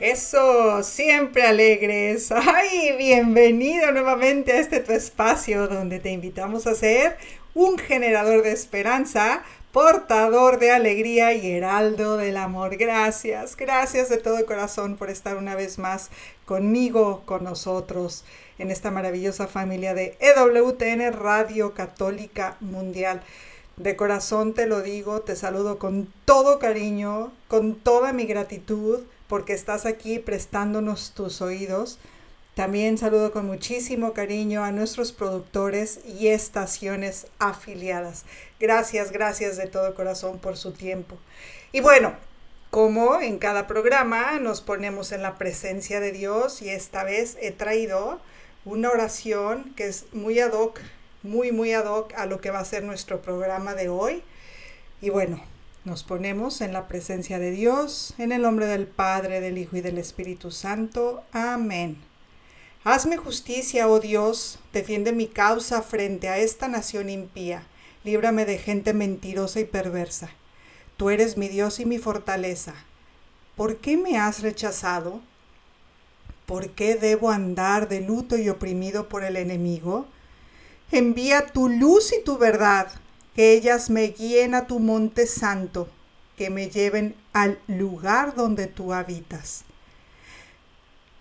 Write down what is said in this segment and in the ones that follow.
Eso, siempre alegres. Ay, bienvenido nuevamente a este tu espacio donde te invitamos a ser un generador de esperanza, portador de alegría y heraldo del amor. Gracias, gracias de todo corazón por estar una vez más conmigo, con nosotros, en esta maravillosa familia de EWTN Radio Católica Mundial. De corazón te lo digo, te saludo con todo cariño, con toda mi gratitud porque estás aquí prestándonos tus oídos. También saludo con muchísimo cariño a nuestros productores y estaciones afiliadas. Gracias, gracias de todo corazón por su tiempo. Y bueno, como en cada programa nos ponemos en la presencia de Dios y esta vez he traído una oración que es muy ad hoc, muy, muy ad hoc a lo que va a ser nuestro programa de hoy. Y bueno, nos ponemos en la presencia de Dios, en el nombre del Padre, del Hijo y del Espíritu Santo. Amén. Hazme justicia, oh Dios, defiende mi causa frente a esta nación impía, líbrame de gente mentirosa y perversa. Tú eres mi Dios y mi fortaleza. ¿Por qué me has rechazado? ¿Por qué debo andar de luto y oprimido por el enemigo? Envía tu luz y tu verdad que ellas me guíen a tu monte santo, que me lleven al lugar donde tú habitas.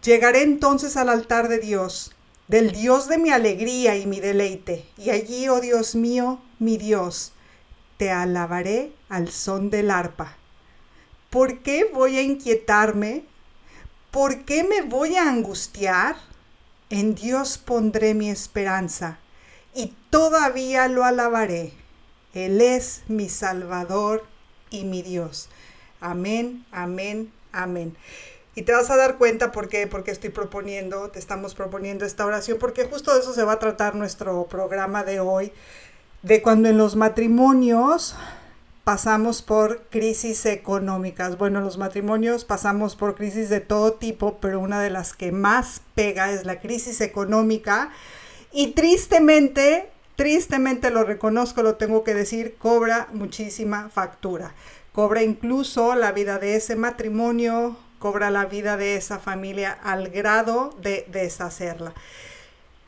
Llegaré entonces al altar de Dios, del Dios de mi alegría y mi deleite, y allí, oh Dios mío, mi Dios, te alabaré al son del arpa. ¿Por qué voy a inquietarme? ¿Por qué me voy a angustiar? En Dios pondré mi esperanza, y todavía lo alabaré él es mi Salvador y mi Dios. Amén, amén, amén. Y te vas a dar cuenta por qué, porque estoy proponiendo, te estamos proponiendo esta oración, porque justo de eso se va a tratar nuestro programa de hoy, de cuando en los matrimonios pasamos por crisis económicas. Bueno, los matrimonios pasamos por crisis de todo tipo, pero una de las que más pega es la crisis económica. Y tristemente tristemente lo reconozco, lo tengo que decir, cobra muchísima factura. Cobra incluso la vida de ese matrimonio, cobra la vida de esa familia al grado de deshacerla.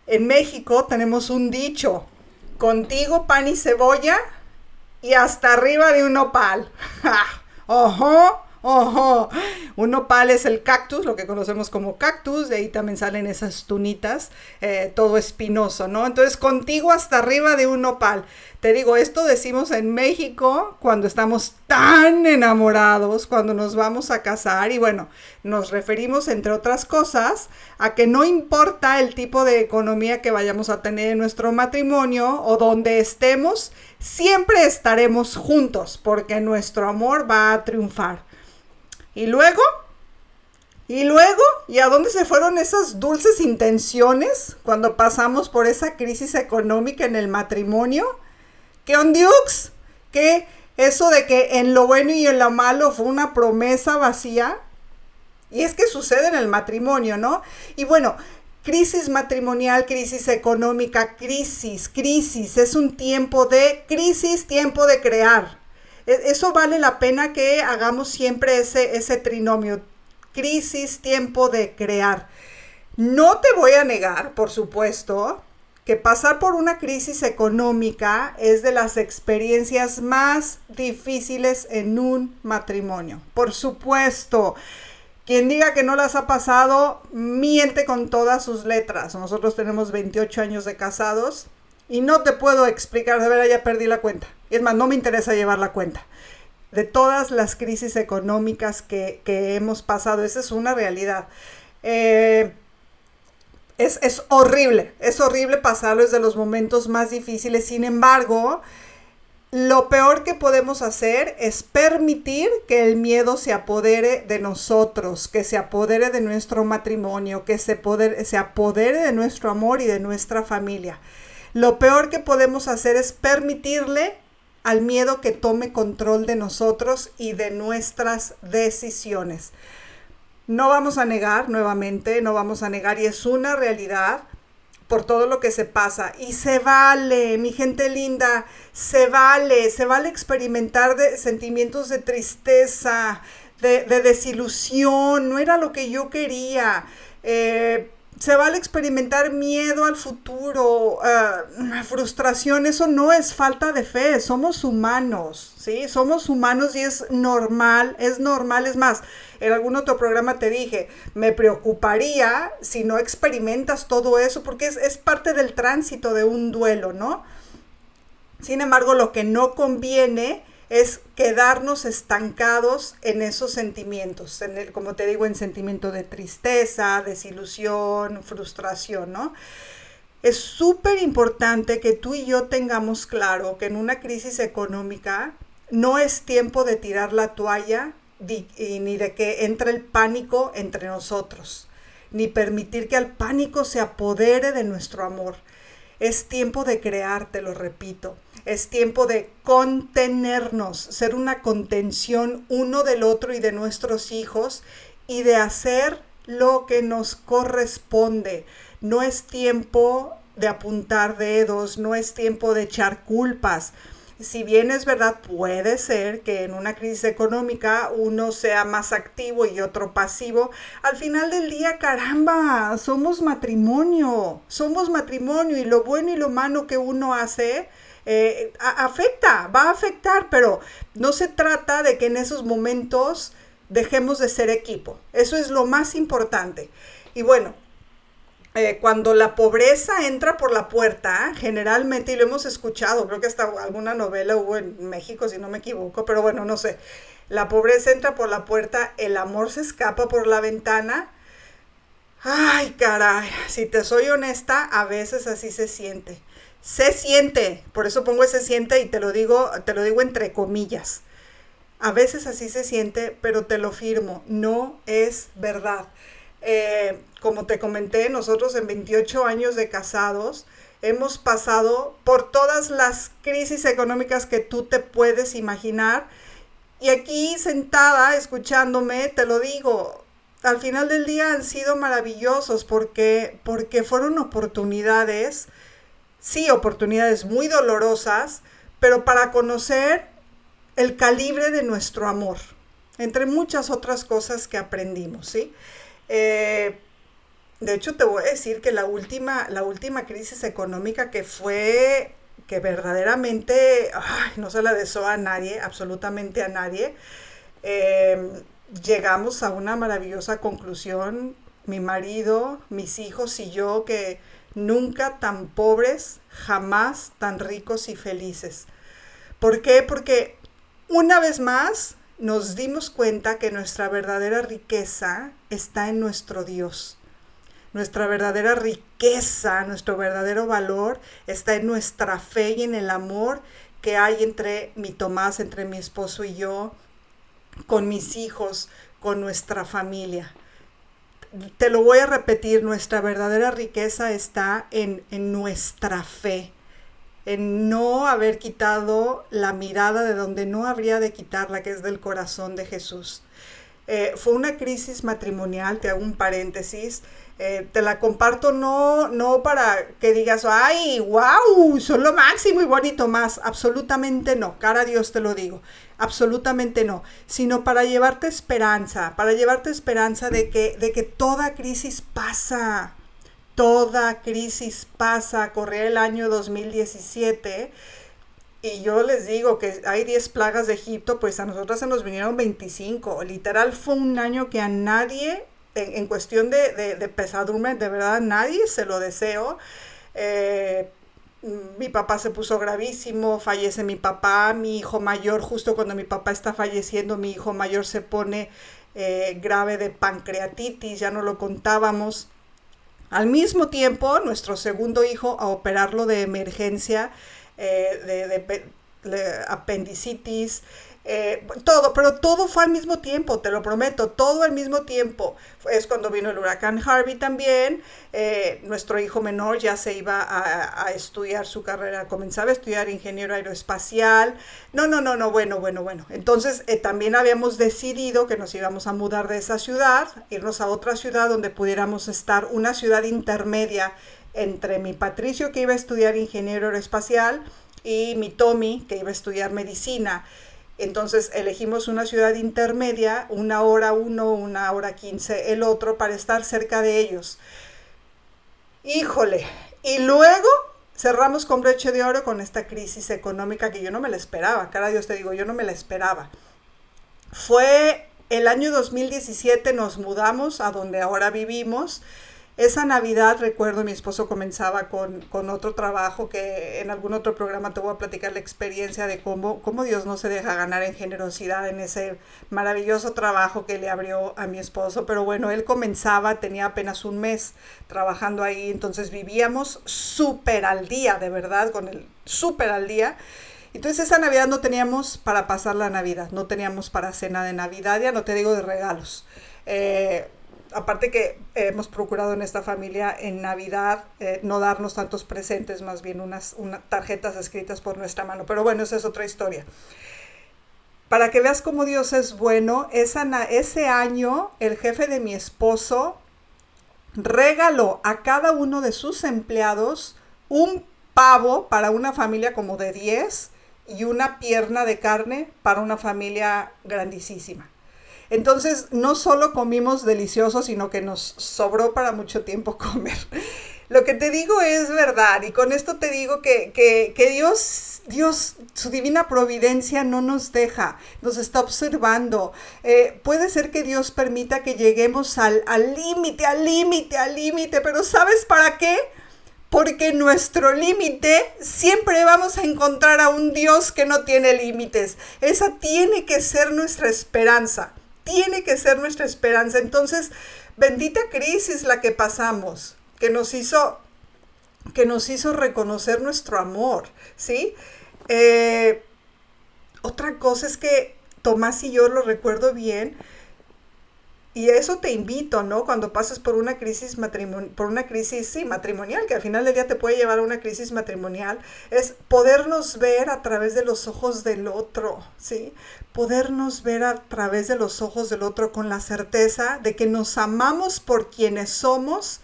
En México tenemos un dicho, contigo pan y cebolla y hasta arriba de un opal. ¡Ojo! Ojo, un nopal es el cactus, lo que conocemos como cactus, de ahí también salen esas tunitas, eh, todo espinoso, ¿no? Entonces, contigo hasta arriba de un nopal. Te digo, esto decimos en México cuando estamos tan enamorados, cuando nos vamos a casar y bueno, nos referimos, entre otras cosas, a que no importa el tipo de economía que vayamos a tener en nuestro matrimonio o donde estemos, siempre estaremos juntos porque nuestro amor va a triunfar. Y luego, y luego, ¿y a dónde se fueron esas dulces intenciones cuando pasamos por esa crisis económica en el matrimonio? ¿Qué ondiux? ¿Qué eso de que en lo bueno y en lo malo fue una promesa vacía? Y es que sucede en el matrimonio, ¿no? Y bueno, crisis matrimonial, crisis económica, crisis, crisis, es un tiempo de crisis, tiempo de crear. E, eso vale la pena que hagamos siempre ese, ese trinomio, crisis, tiempo de crear. No te voy a negar, por supuesto, que pasar por una crisis económica es de las experiencias más difíciles en un matrimonio. Por supuesto. Quien diga que no las ha pasado, miente con todas sus letras. Nosotros tenemos 28 años de casados y no te puedo explicar, de verdad ya perdí la cuenta. Y es más, no me interesa llevar la cuenta. De todas las crisis económicas que, hemos pasado, esa es una realidad. Eh, es, es, horrible, es horrible pasarlo, es de los momentos más difíciles. Sin embargo, lo peor que podemos hacer es permitir que el miedo se apodere de nosotros, que se apodere de nuestro matrimonio, que se, se apodere de nuestro amor y de nuestra familia. Lo peor que podemos hacer es permitirle al miedo que tome control de nosotros y de nuestras decisiones. No vamos a negar nuevamente, no vamos a negar y es una realidad por todo lo que se pasa. Y se vale, mi gente linda, se vale, se vale experimentar de sentimientos de tristeza, de, desilusión, no era lo que yo quería. Eh, se vale experimentar miedo al futuro, uh, frustración, eso no es falta de fe, somos humanos, ¿sí? Somos humanos y es normal, es normal, es más, en algún otro programa te dije, me preocuparía si no experimentas todo eso, porque es, es parte del tránsito de un duelo, ¿no? Sin embargo, lo que no conviene es quedarnos estancados en esos sentimientos, en el, como te digo, en sentimiento de tristeza, desilusión, frustración, ¿no? Es súper importante que tú y yo tengamos claro que en una crisis económica no es tiempo de tirar la toalla ni de que entre el pánico entre nosotros, ni permitir que el pánico se apodere de nuestro amor. Es tiempo de crear, te lo repito. Es tiempo de contenernos, ser una contención uno del otro y de nuestros hijos y de hacer lo que nos corresponde. No es tiempo de apuntar dedos, no es tiempo de echar culpas. Si bien es verdad, puede ser que en una crisis económica uno sea más activo y otro pasivo. Al final del día, caramba, somos matrimonio, somos matrimonio y lo bueno y lo malo que uno hace eh, afecta, va a afectar, pero no se trata de que en esos momentos dejemos de ser equipo. Eso es lo más importante. Y bueno, eh, cuando la pobreza entra por la puerta, generalmente, y lo hemos escuchado, creo que hasta alguna novela hubo en México, si no me equivoco, pero bueno, no sé, la pobreza entra por la puerta, el amor se escapa por la ventana. Ay, caray, si te soy honesta, a veces así se siente se siente, por eso pongo ese siente y te lo digo, te lo digo entre comillas. A veces así se siente, pero te lo firmo, no es verdad. Eh, como te comenté, nosotros en 28 años de casados hemos pasado por todas las crisis económicas que tú te puedes imaginar. Y aquí sentada, escuchándome, te lo digo, al final del día han sido maravillosos porque, porque fueron oportunidades sí, oportunidades muy dolorosas, pero para conocer el calibre de nuestro amor, entre muchas otras cosas que aprendimos, ¿sí? Eh, de hecho, te voy a decir que la última, la última crisis económica que fue, que verdaderamente no se la deseo a nadie, absolutamente a nadie, eh, llegamos a una maravillosa conclusión, mi marido, mis hijos y yo, que nunca tan pobres, jamás tan ricos y felices. ¿Por qué? Porque una vez más nos dimos cuenta que nuestra verdadera riqueza está en nuestro Dios. Nuestra verdadera riqueza, nuestro verdadero valor está en nuestra fe y en el amor que hay entre mi Tomás, entre mi esposo y yo, con mis hijos, con nuestra familia te lo voy a repetir, nuestra verdadera riqueza está en, nuestra fe, en no haber quitado la mirada de donde no habría de quitarla, que es del corazón de Jesús. Eh, fue una crisis matrimonial, te hago un paréntesis, eh, te la comparto no, no para que digas, ay, wow, son lo máximo y bonito más, absolutamente no, cara a Dios te lo digo absolutamente no, sino para llevarte esperanza, para llevarte esperanza de que, de que toda crisis pasa, toda crisis pasa, corría el año 2017 y yo les digo que hay 10 plagas de Egipto, pues a nosotros se nos vinieron 25, literal fue un año que a nadie, en, cuestión de, de, pesadumbre, de verdad nadie se lo deseo. Eh, mi papá se puso gravísimo, fallece mi papá, mi hijo mayor, justo cuando mi papá está falleciendo, mi hijo mayor se pone eh, grave de pancreatitis, ya no lo contábamos. Al mismo tiempo, nuestro segundo hijo a operarlo de emergencia, eh, de, apendicitis, eh, todo, pero todo fue al mismo tiempo, te lo prometo, todo al mismo tiempo. Es cuando vino el huracán Harvey también, eh, nuestro hijo menor ya se iba a, estudiar su carrera, comenzaba a estudiar ingeniero aeroespacial. No, no, no, no, bueno, bueno, bueno. Entonces eh, también habíamos decidido que nos íbamos a mudar de esa ciudad, irnos a otra ciudad donde pudiéramos estar, una ciudad intermedia entre mi Patricio que iba a estudiar ingeniero aeroespacial y mi Tommy que iba a estudiar medicina. Entonces elegimos una ciudad intermedia, una hora uno, una hora quince el otro, para estar cerca de ellos. Híjole, y luego cerramos con breche de oro con esta crisis económica que yo no me la esperaba, cara Dios te digo, yo no me la esperaba. Fue el año 2017, nos mudamos a donde ahora vivimos esa Navidad, recuerdo, mi esposo comenzaba con, otro trabajo que en algún otro programa te voy a platicar la experiencia de cómo, cómo Dios no se deja ganar en generosidad en ese maravilloso trabajo que le abrió a mi esposo. Pero bueno, él comenzaba, tenía apenas un mes trabajando ahí, entonces vivíamos súper al día, de verdad, con el súper al día. Entonces esa Navidad no teníamos para pasar la Navidad, no teníamos para cena de Navidad, ya no te digo de regalos. Eh, aparte que hemos procurado en esta familia en Navidad eh, no darnos tantos presentes, más bien unas, tarjetas escritas por nuestra mano. Pero bueno, esa es otra historia. Para que veas cómo Dios es bueno, ese año el jefe de mi esposo regaló a cada uno de sus empleados un pavo para una familia como de 10 y una pierna de carne para una familia grandísima. Entonces, no solo comimos delicioso, sino que nos sobró para mucho tiempo comer. Lo que te digo es verdad y con esto te digo que, que, Dios, Dios, su divina providencia no nos deja, nos está observando. Eh, puede ser que Dios permita que lleguemos al límite, al límite, al límite, pero ¿sabes para qué? Porque nuestro límite siempre vamos a encontrar a un Dios que no tiene límites. Esa tiene que ser nuestra esperanza tiene que ser nuestra esperanza. Entonces, bendita crisis la que pasamos, que nos hizo, que nos hizo reconocer nuestro amor, ¿sí? Eh, otra cosa es que Tomás y yo lo recuerdo bien, y eso te invito, ¿no? Cuando pases por una crisis matrimonial, por una crisis, sí, matrimonial, que al final del día te puede llevar a una crisis matrimonial, es podernos ver a través de los ojos del otro, ¿sí? Podernos ver a través de los ojos del otro con la certeza de que nos amamos por quienes somos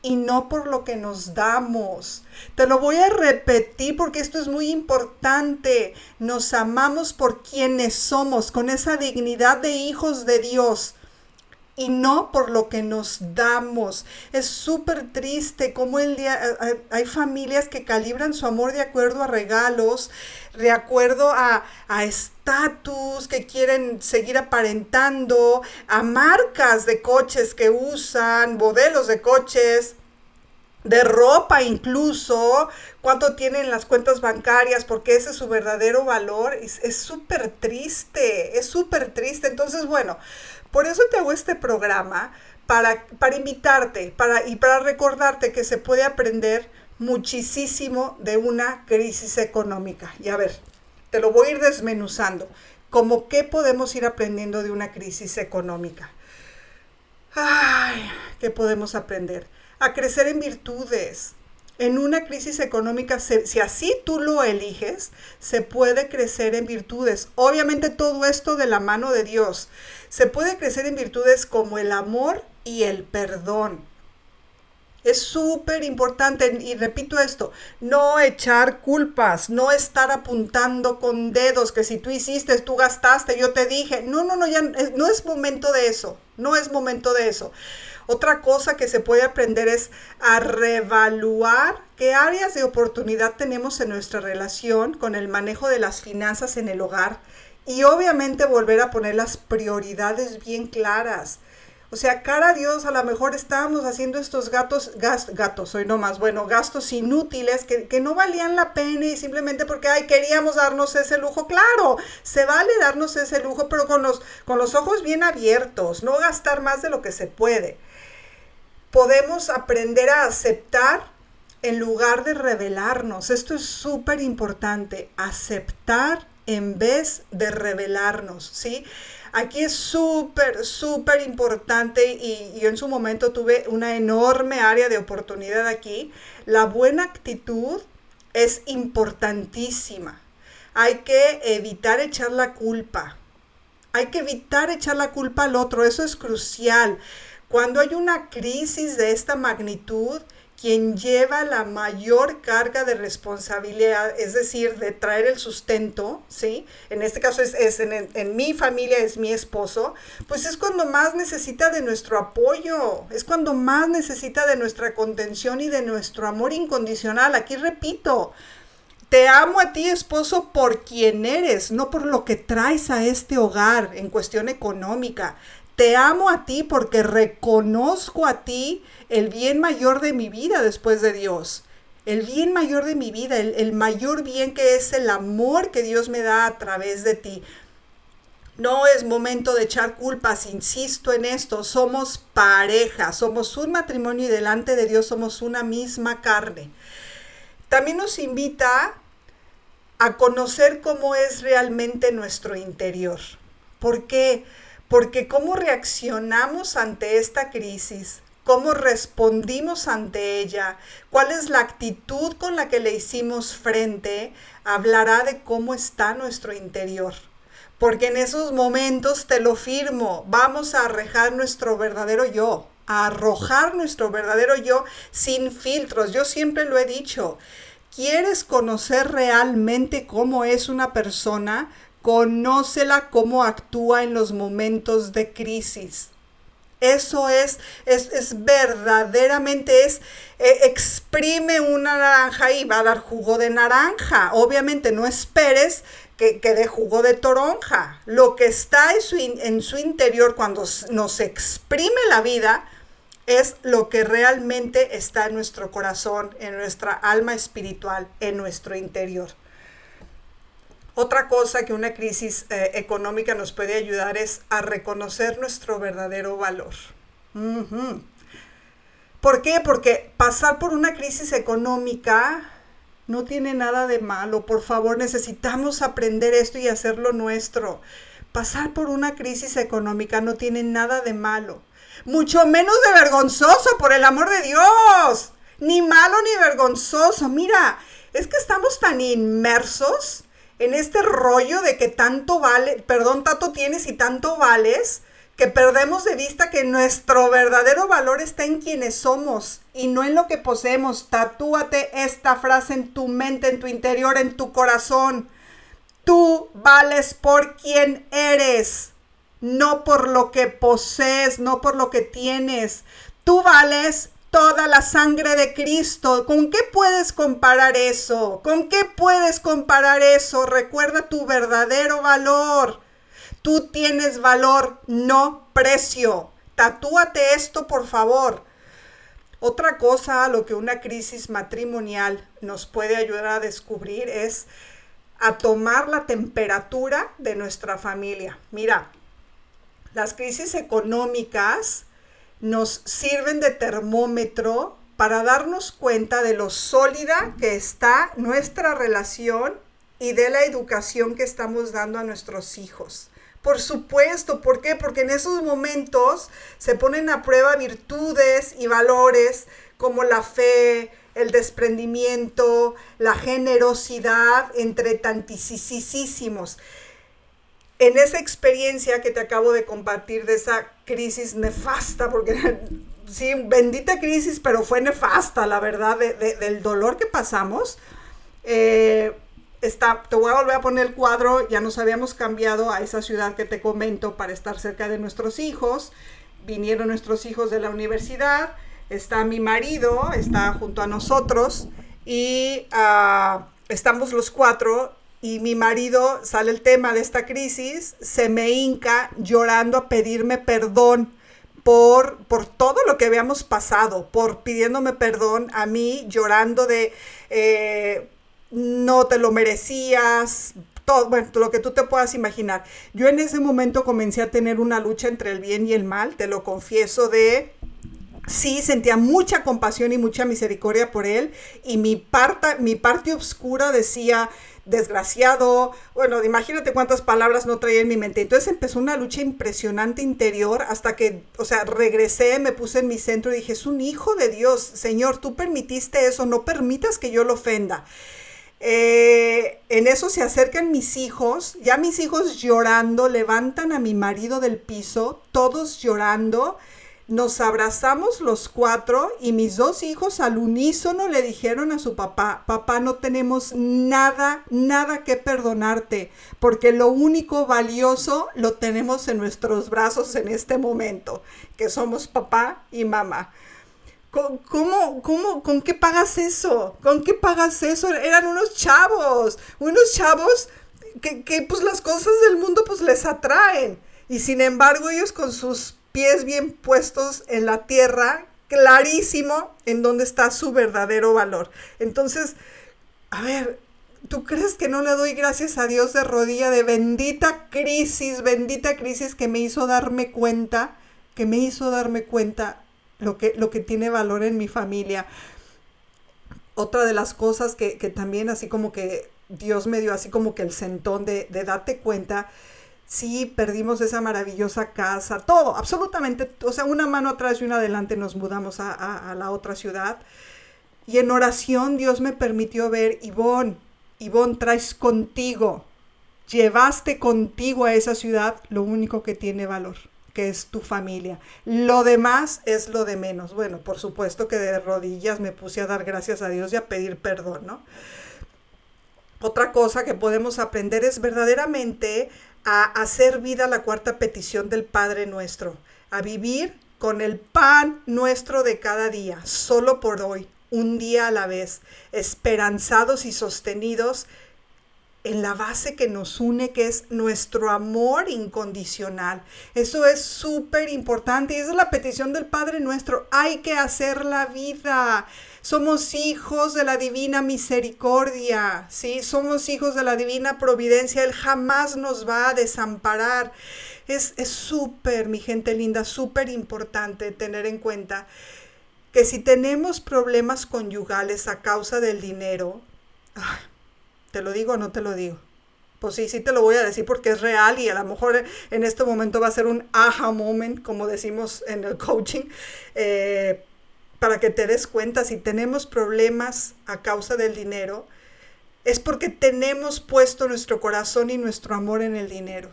y no por lo que nos damos. Te lo voy a repetir porque esto es muy importante. Nos amamos por quienes somos, con esa dignidad de hijos de Dios y no por lo que nos damos. Es súper triste como el día eh, hay familias que calibran su amor de acuerdo a regalos, de acuerdo a estatus, que quieren seguir aparentando, a marcas de coches que usan, modelos de coches de ropa incluso, cuánto tienen las cuentas bancarias, porque ese es su verdadero valor. Es súper triste, es súper triste. Entonces, bueno, por eso te hago este programa, para, para invitarte para, y para recordarte que se puede aprender muchísimo de una crisis económica. Y a ver, te lo voy a ir desmenuzando. Como qué podemos ir aprendiendo de una crisis económica. Ay, ¿qué podemos aprender? A crecer en virtudes, en una crisis económica, si así tú lo eliges, se puede crecer en virtudes. Obviamente todo esto de la mano de Dios. Se puede crecer en virtudes como el amor y el perdón. Es súper importante, y repito esto, no echar culpas, no estar apuntando con dedos que si tú hiciste, tú gastaste, yo te dije, no, no, no, ya no es momento de eso, no es momento de eso. Otra cosa que se puede aprender es a reevaluar qué áreas de oportunidad tenemos en nuestra relación con el manejo de las finanzas en el hogar y obviamente volver a poner las prioridades bien claras. O sea, cara a Dios, a lo mejor estábamos haciendo estos gatos, gatos, hoy no más, bueno, gastos inútiles que, que, no valían la pena y simplemente porque, ay, queríamos darnos ese lujo. Claro, se vale darnos ese lujo, pero con los, con los ojos bien abiertos, no gastar más de lo que se puede podemos aprender a aceptar en lugar de rebelarnos. Esto es súper importante, aceptar en vez de rebelarnos, ¿sí? Aquí es súper, súper importante y yo en su momento tuve una enorme área de oportunidad aquí. La buena actitud es importantísima. Hay que evitar echar la culpa. Hay que evitar echar la culpa al otro. Eso es crucial. Cuando hay una crisis de esta magnitud, quien lleva la mayor carga de responsabilidad, es decir, de traer el sustento, ¿sí? En este caso es, en, en, mi familia, es mi esposo, pues es cuando más necesita de nuestro apoyo, es cuando más necesita de nuestra contención y de nuestro amor incondicional. Aquí repito, te amo a ti, esposo, por quien eres, no por lo que traes a este hogar en cuestión económica. Te amo a ti porque reconozco a ti el bien mayor de mi vida después de Dios. El bien mayor de mi vida, el, mayor bien que es el amor que Dios me da a través de ti. No es momento de echar culpas, insisto en esto, somos pareja, somos un matrimonio y delante de Dios somos una misma carne. También nos invita a conocer cómo es realmente nuestro interior. Porque cómo reaccionamos ante esta crisis, cómo respondimos ante ella, cuál es la actitud con la que le hicimos frente, hablará de cómo está nuestro interior. Porque en esos momentos, te lo firmo, vamos a arrojar nuestro verdadero yo, a arrojar nuestro verdadero yo sin filtros. Yo siempre lo he dicho, ¿quieres conocer realmente cómo es una persona? Conócela cómo actúa en los momentos de crisis. Eso es, es, verdaderamente, es, eh, exprime una naranja y va a dar jugo de naranja. Obviamente no esperes que, que dé jugo de toronja. Lo que está en su, en su interior cuando nos exprime la vida es lo que realmente está en nuestro corazón, en nuestra alma espiritual, en nuestro interior. Otra cosa que una crisis eh, económica nos puede ayudar es a reconocer nuestro verdadero valor. ¿Por qué? Porque pasar por una crisis económica no tiene nada de malo. Por favor, necesitamos aprender esto y hacerlo nuestro. Pasar por una crisis económica no tiene nada de malo. Mucho menos de vergonzoso, por el amor de Dios. Ni malo ni vergonzoso. Mira, es que estamos tan inmersos en este rollo de que tanto vale, perdón, tanto tienes y tanto vales, que perdemos de vista que nuestro verdadero valor está en quienes somos y no en lo que poseemos. Tatúate esta frase en tu mente, en tu interior, en tu corazón. Tú vales por quien eres, no por lo que posees, no por lo que tienes. Tú vales toda la sangre de Cristo. ¿Con qué puedes comparar eso? ¿Con qué puedes comparar eso? Recuerda tu verdadero valor. Tú tienes valor, no precio. Tatúate esto, por favor. Otra cosa a lo que una crisis matrimonial nos puede ayudar a descubrir es a tomar la temperatura de nuestra familia. Mira, las crisis económicas nos sirven de termómetro para darnos cuenta de lo sólida que está nuestra relación y de la educación que estamos dando a nuestros hijos. Por supuesto, ¿por qué? Porque en esos momentos se ponen a prueba virtudes y valores como la fe, el desprendimiento, la generosidad, entre tantísimos en esa experiencia que te acabo de compartir de esa crisis nefasta, porque sí, bendita crisis, pero fue nefasta, la verdad, del dolor que pasamos. Eh, está, te voy a volver a poner el cuadro, ya nos habíamos cambiado a esa ciudad que te comento para estar cerca de nuestros hijos. Vinieron nuestros hijos de la universidad, está mi marido, está junto a nosotros y ah, estamos los cuatro y mi marido, sale el tema de esta crisis, se me hinca llorando a pedirme perdón por, por todo lo que habíamos pasado, por pidiéndome perdón a mí, llorando de eh, no te lo merecías, todo, bueno, lo que tú te puedas imaginar. Yo en ese momento comencé a tener una lucha entre el bien y el mal, te lo confieso, de sí sentía mucha compasión y mucha misericordia por él y mi parte, mi parte oscura decía, desgraciado, bueno, imagínate cuántas palabras no traía en mi mente. Entonces empezó una lucha impresionante interior hasta que, o sea, regresé, me puse en mi centro y dije, es un hijo de Dios, Señor, tú permitiste eso, no permitas que yo lo ofenda. Eh, en eso se acercan mis hijos, ya mis hijos llorando, levantan a mi marido del piso, todos llorando. Nos abrazamos los cuatro y mis dos hijos al unísono le dijeron a su papá, papá no tenemos nada, nada que perdonarte, porque lo único valioso lo tenemos en nuestros brazos en este momento, que somos papá y mamá. ¿Cómo, cómo, con qué pagas eso? ¿Con qué pagas eso? Eran unos chavos, unos chavos que, que pues las cosas del mundo pues les atraen. Y sin embargo ellos con sus pies bien puestos en la tierra, clarísimo en dónde está su verdadero valor. Entonces, a ver, ¿tú crees que no le doy gracias a Dios de rodilla de bendita crisis, bendita crisis que me hizo darme cuenta, que me hizo darme cuenta lo que, lo que tiene valor en mi familia. Otra de las cosas que, también así como que Dios me dio así como que el sentón de, darte cuenta, sí, perdimos esa maravillosa casa, todo, absolutamente, o sea, una mano atrás y una adelante nos mudamos a, la otra ciudad. Y en oración Dios me permitió ver, Ivonne, Ivonne, traes contigo, llevaste contigo a esa ciudad lo único que tiene valor que es tu familia. Lo demás es lo de menos. Bueno, por supuesto que de rodillas me puse a dar gracias a Dios y a pedir perdón, ¿no? Otra cosa que podemos aprender es verdaderamente a hacer vida la cuarta petición del Padre nuestro, a vivir con el pan nuestro de cada día, solo por hoy, un día a la vez, esperanzados y sostenidos en la base que nos une, que es nuestro amor incondicional. Eso es súper importante y esa es la petición del Padre nuestro. Hay que hacer la vida. Somos hijos de la divina misericordia, ¿sí? Somos hijos de la divina providencia. Él jamás nos va a desamparar. Es súper, mi gente linda, súper importante tener en cuenta que si tenemos problemas conyugales a causa del dinero, ¿Te lo digo o no te lo digo? Pues sí, sí te lo voy a decir porque es real y a lo mejor en este momento va a ser un aha moment, como decimos en el coaching, eh, para que te des cuenta si tenemos problemas a causa del dinero, es porque tenemos puesto nuestro corazón y nuestro amor en el dinero.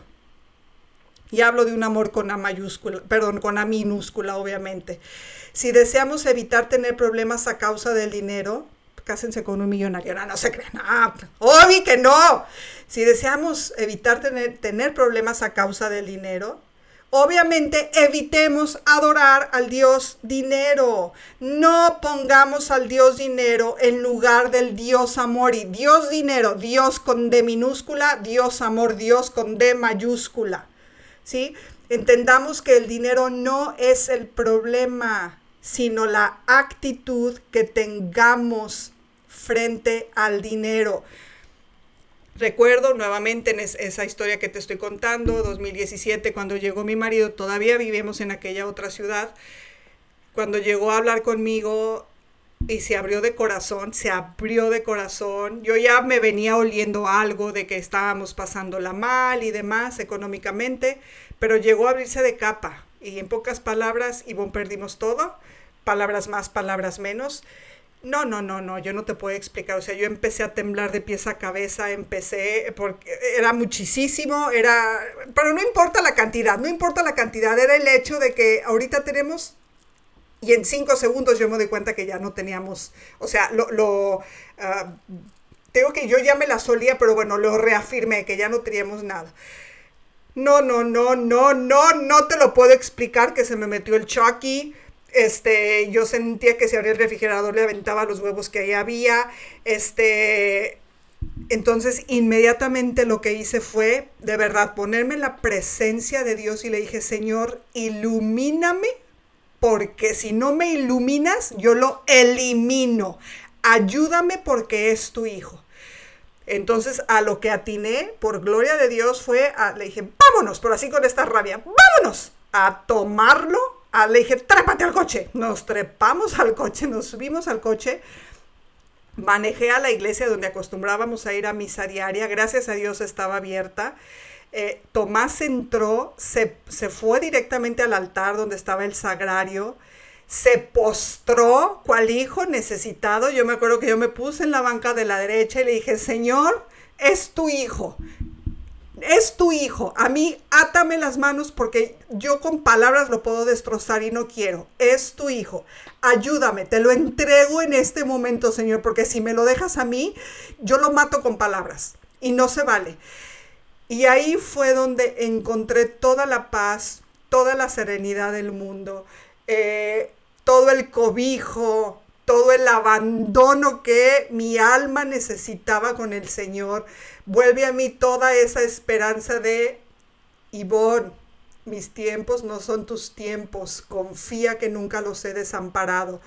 Y hablo de un amor con A mayúscula, perdón, con A minúscula, obviamente. Si deseamos evitar tener problemas a causa del dinero, cásense con un millonario. No, no se crean. No, que no. Si deseamos evitar tener, tener problemas a causa del dinero, Obviamente evitemos adorar al Dios dinero. No pongamos al Dios dinero en lugar del Dios amor. Y Dios dinero, Dios con D minúscula, Dios amor, Dios con D mayúscula. ¿Sí? Entendamos que el dinero no es el problema, sino la actitud que tengamos frente al dinero. Recuerdo nuevamente en esa historia que te estoy contando, 2017, cuando llegó mi marido, todavía vivimos en aquella otra ciudad, cuando llegó a hablar conmigo y se abrió de corazón, se abrió de corazón, yo ya me venía oliendo algo de que estábamos pasándola mal y demás económicamente, pero llegó a abrirse de capa y en pocas palabras, Ivonne, perdimos todo, palabras más, palabras menos. No, no, no, no, yo no te puedo explicar. O sea, yo empecé a temblar de pies a cabeza, empecé porque era muchísimo, era, pero no importa la cantidad, no importa la cantidad, era el hecho de que ahorita tenemos y en cinco segundos yo me doy cuenta que ya no teníamos, o sea, lo, lo ah, tengo que yo ya me la solía, pero bueno, lo reafirmé, que ya no teníamos nada. No, no, no, no, no, no te lo puedo explicar que se me metió el Chucky este, yo sentía que si abría el refrigerador le aventaba los huevos que ahí había. Este, entonces inmediatamente lo que hice fue, de verdad, ponerme en la presencia de Dios y le dije, Señor, ilumíname, porque si no me iluminas, yo lo elimino. Ayúdame porque es tu hijo. Entonces a lo que atiné, por gloria de Dios, fue, a, le dije, vámonos, por así con esta rabia, vámonos a tomarlo Ah, le dije, trépate al coche. Nos trepamos al coche, nos subimos al coche. Manejé a la iglesia donde acostumbrábamos a ir a misa diaria. Gracias a Dios estaba abierta. Eh, Tomás entró, se, se fue directamente al altar donde estaba el sagrario se postró cual hijo necesitado. Yo me acuerdo que yo me puse en la banca de la derecha y le dije, Señor, es tu hijo. Es tu hijo. A mí átame las manos porque yo con palabras lo puedo destrozar y no quiero. Es tu hijo. Ayúdame. Te lo entrego en este momento, Señor, porque si me lo dejas a mí, yo lo mato con palabras y no se vale. Y ahí fue donde encontré toda la paz, toda la serenidad del mundo. Eh, todo el cobijo, todo el abandono que mi alma necesitaba con el Señor. Vuelve a mí toda esa esperanza de, Ivonne, mis tiempos no son tus tiempos, confía que nunca los he desamparado.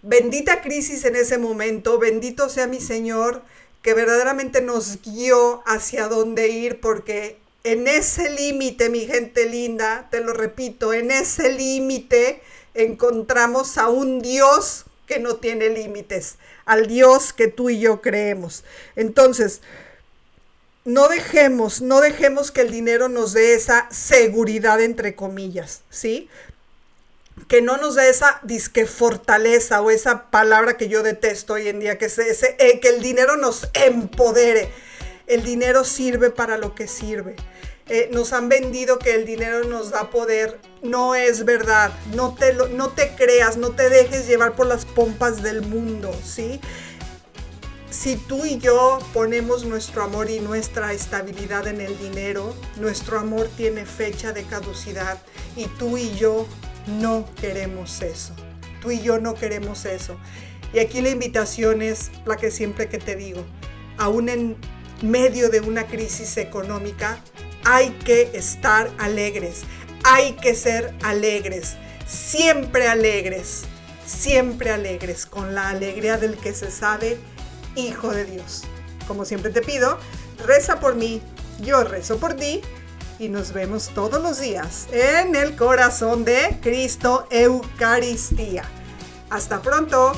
Bendita crisis en ese momento, bendito sea mi Señor, que verdaderamente nos guió hacia dónde ir, porque en ese límite, mi gente linda, te lo repito, en ese límite encontramos a un Dios que no tiene límites, al Dios que tú y yo creemos. Entonces, no dejemos, no dejemos que el dinero nos dé esa seguridad entre comillas, ¿sí? Que no nos dé esa disque fortaleza o esa palabra que yo detesto hoy en día, que, ese, eh, que el dinero nos empodere. El dinero sirve para lo que sirve. Eh, nos han vendido que el dinero nos da poder. No es verdad. No te, no te creas, no te dejes llevar por las pompas del mundo, ¿sí? Si tú y yo ponemos nuestro amor y nuestra estabilidad en el dinero, nuestro amor tiene fecha de caducidad y tú y yo no queremos eso. Tú y yo no queremos eso. Y aquí la invitación es la que siempre que te digo, aún en medio de una crisis económica, hay que estar alegres, hay que ser alegres, siempre alegres, siempre alegres, con la alegría del que se sabe hijo de Dios. Como siempre te pido, reza por mí, yo rezo por ti y nos vemos todos los días en el corazón de Cristo Eucaristía. Hasta pronto.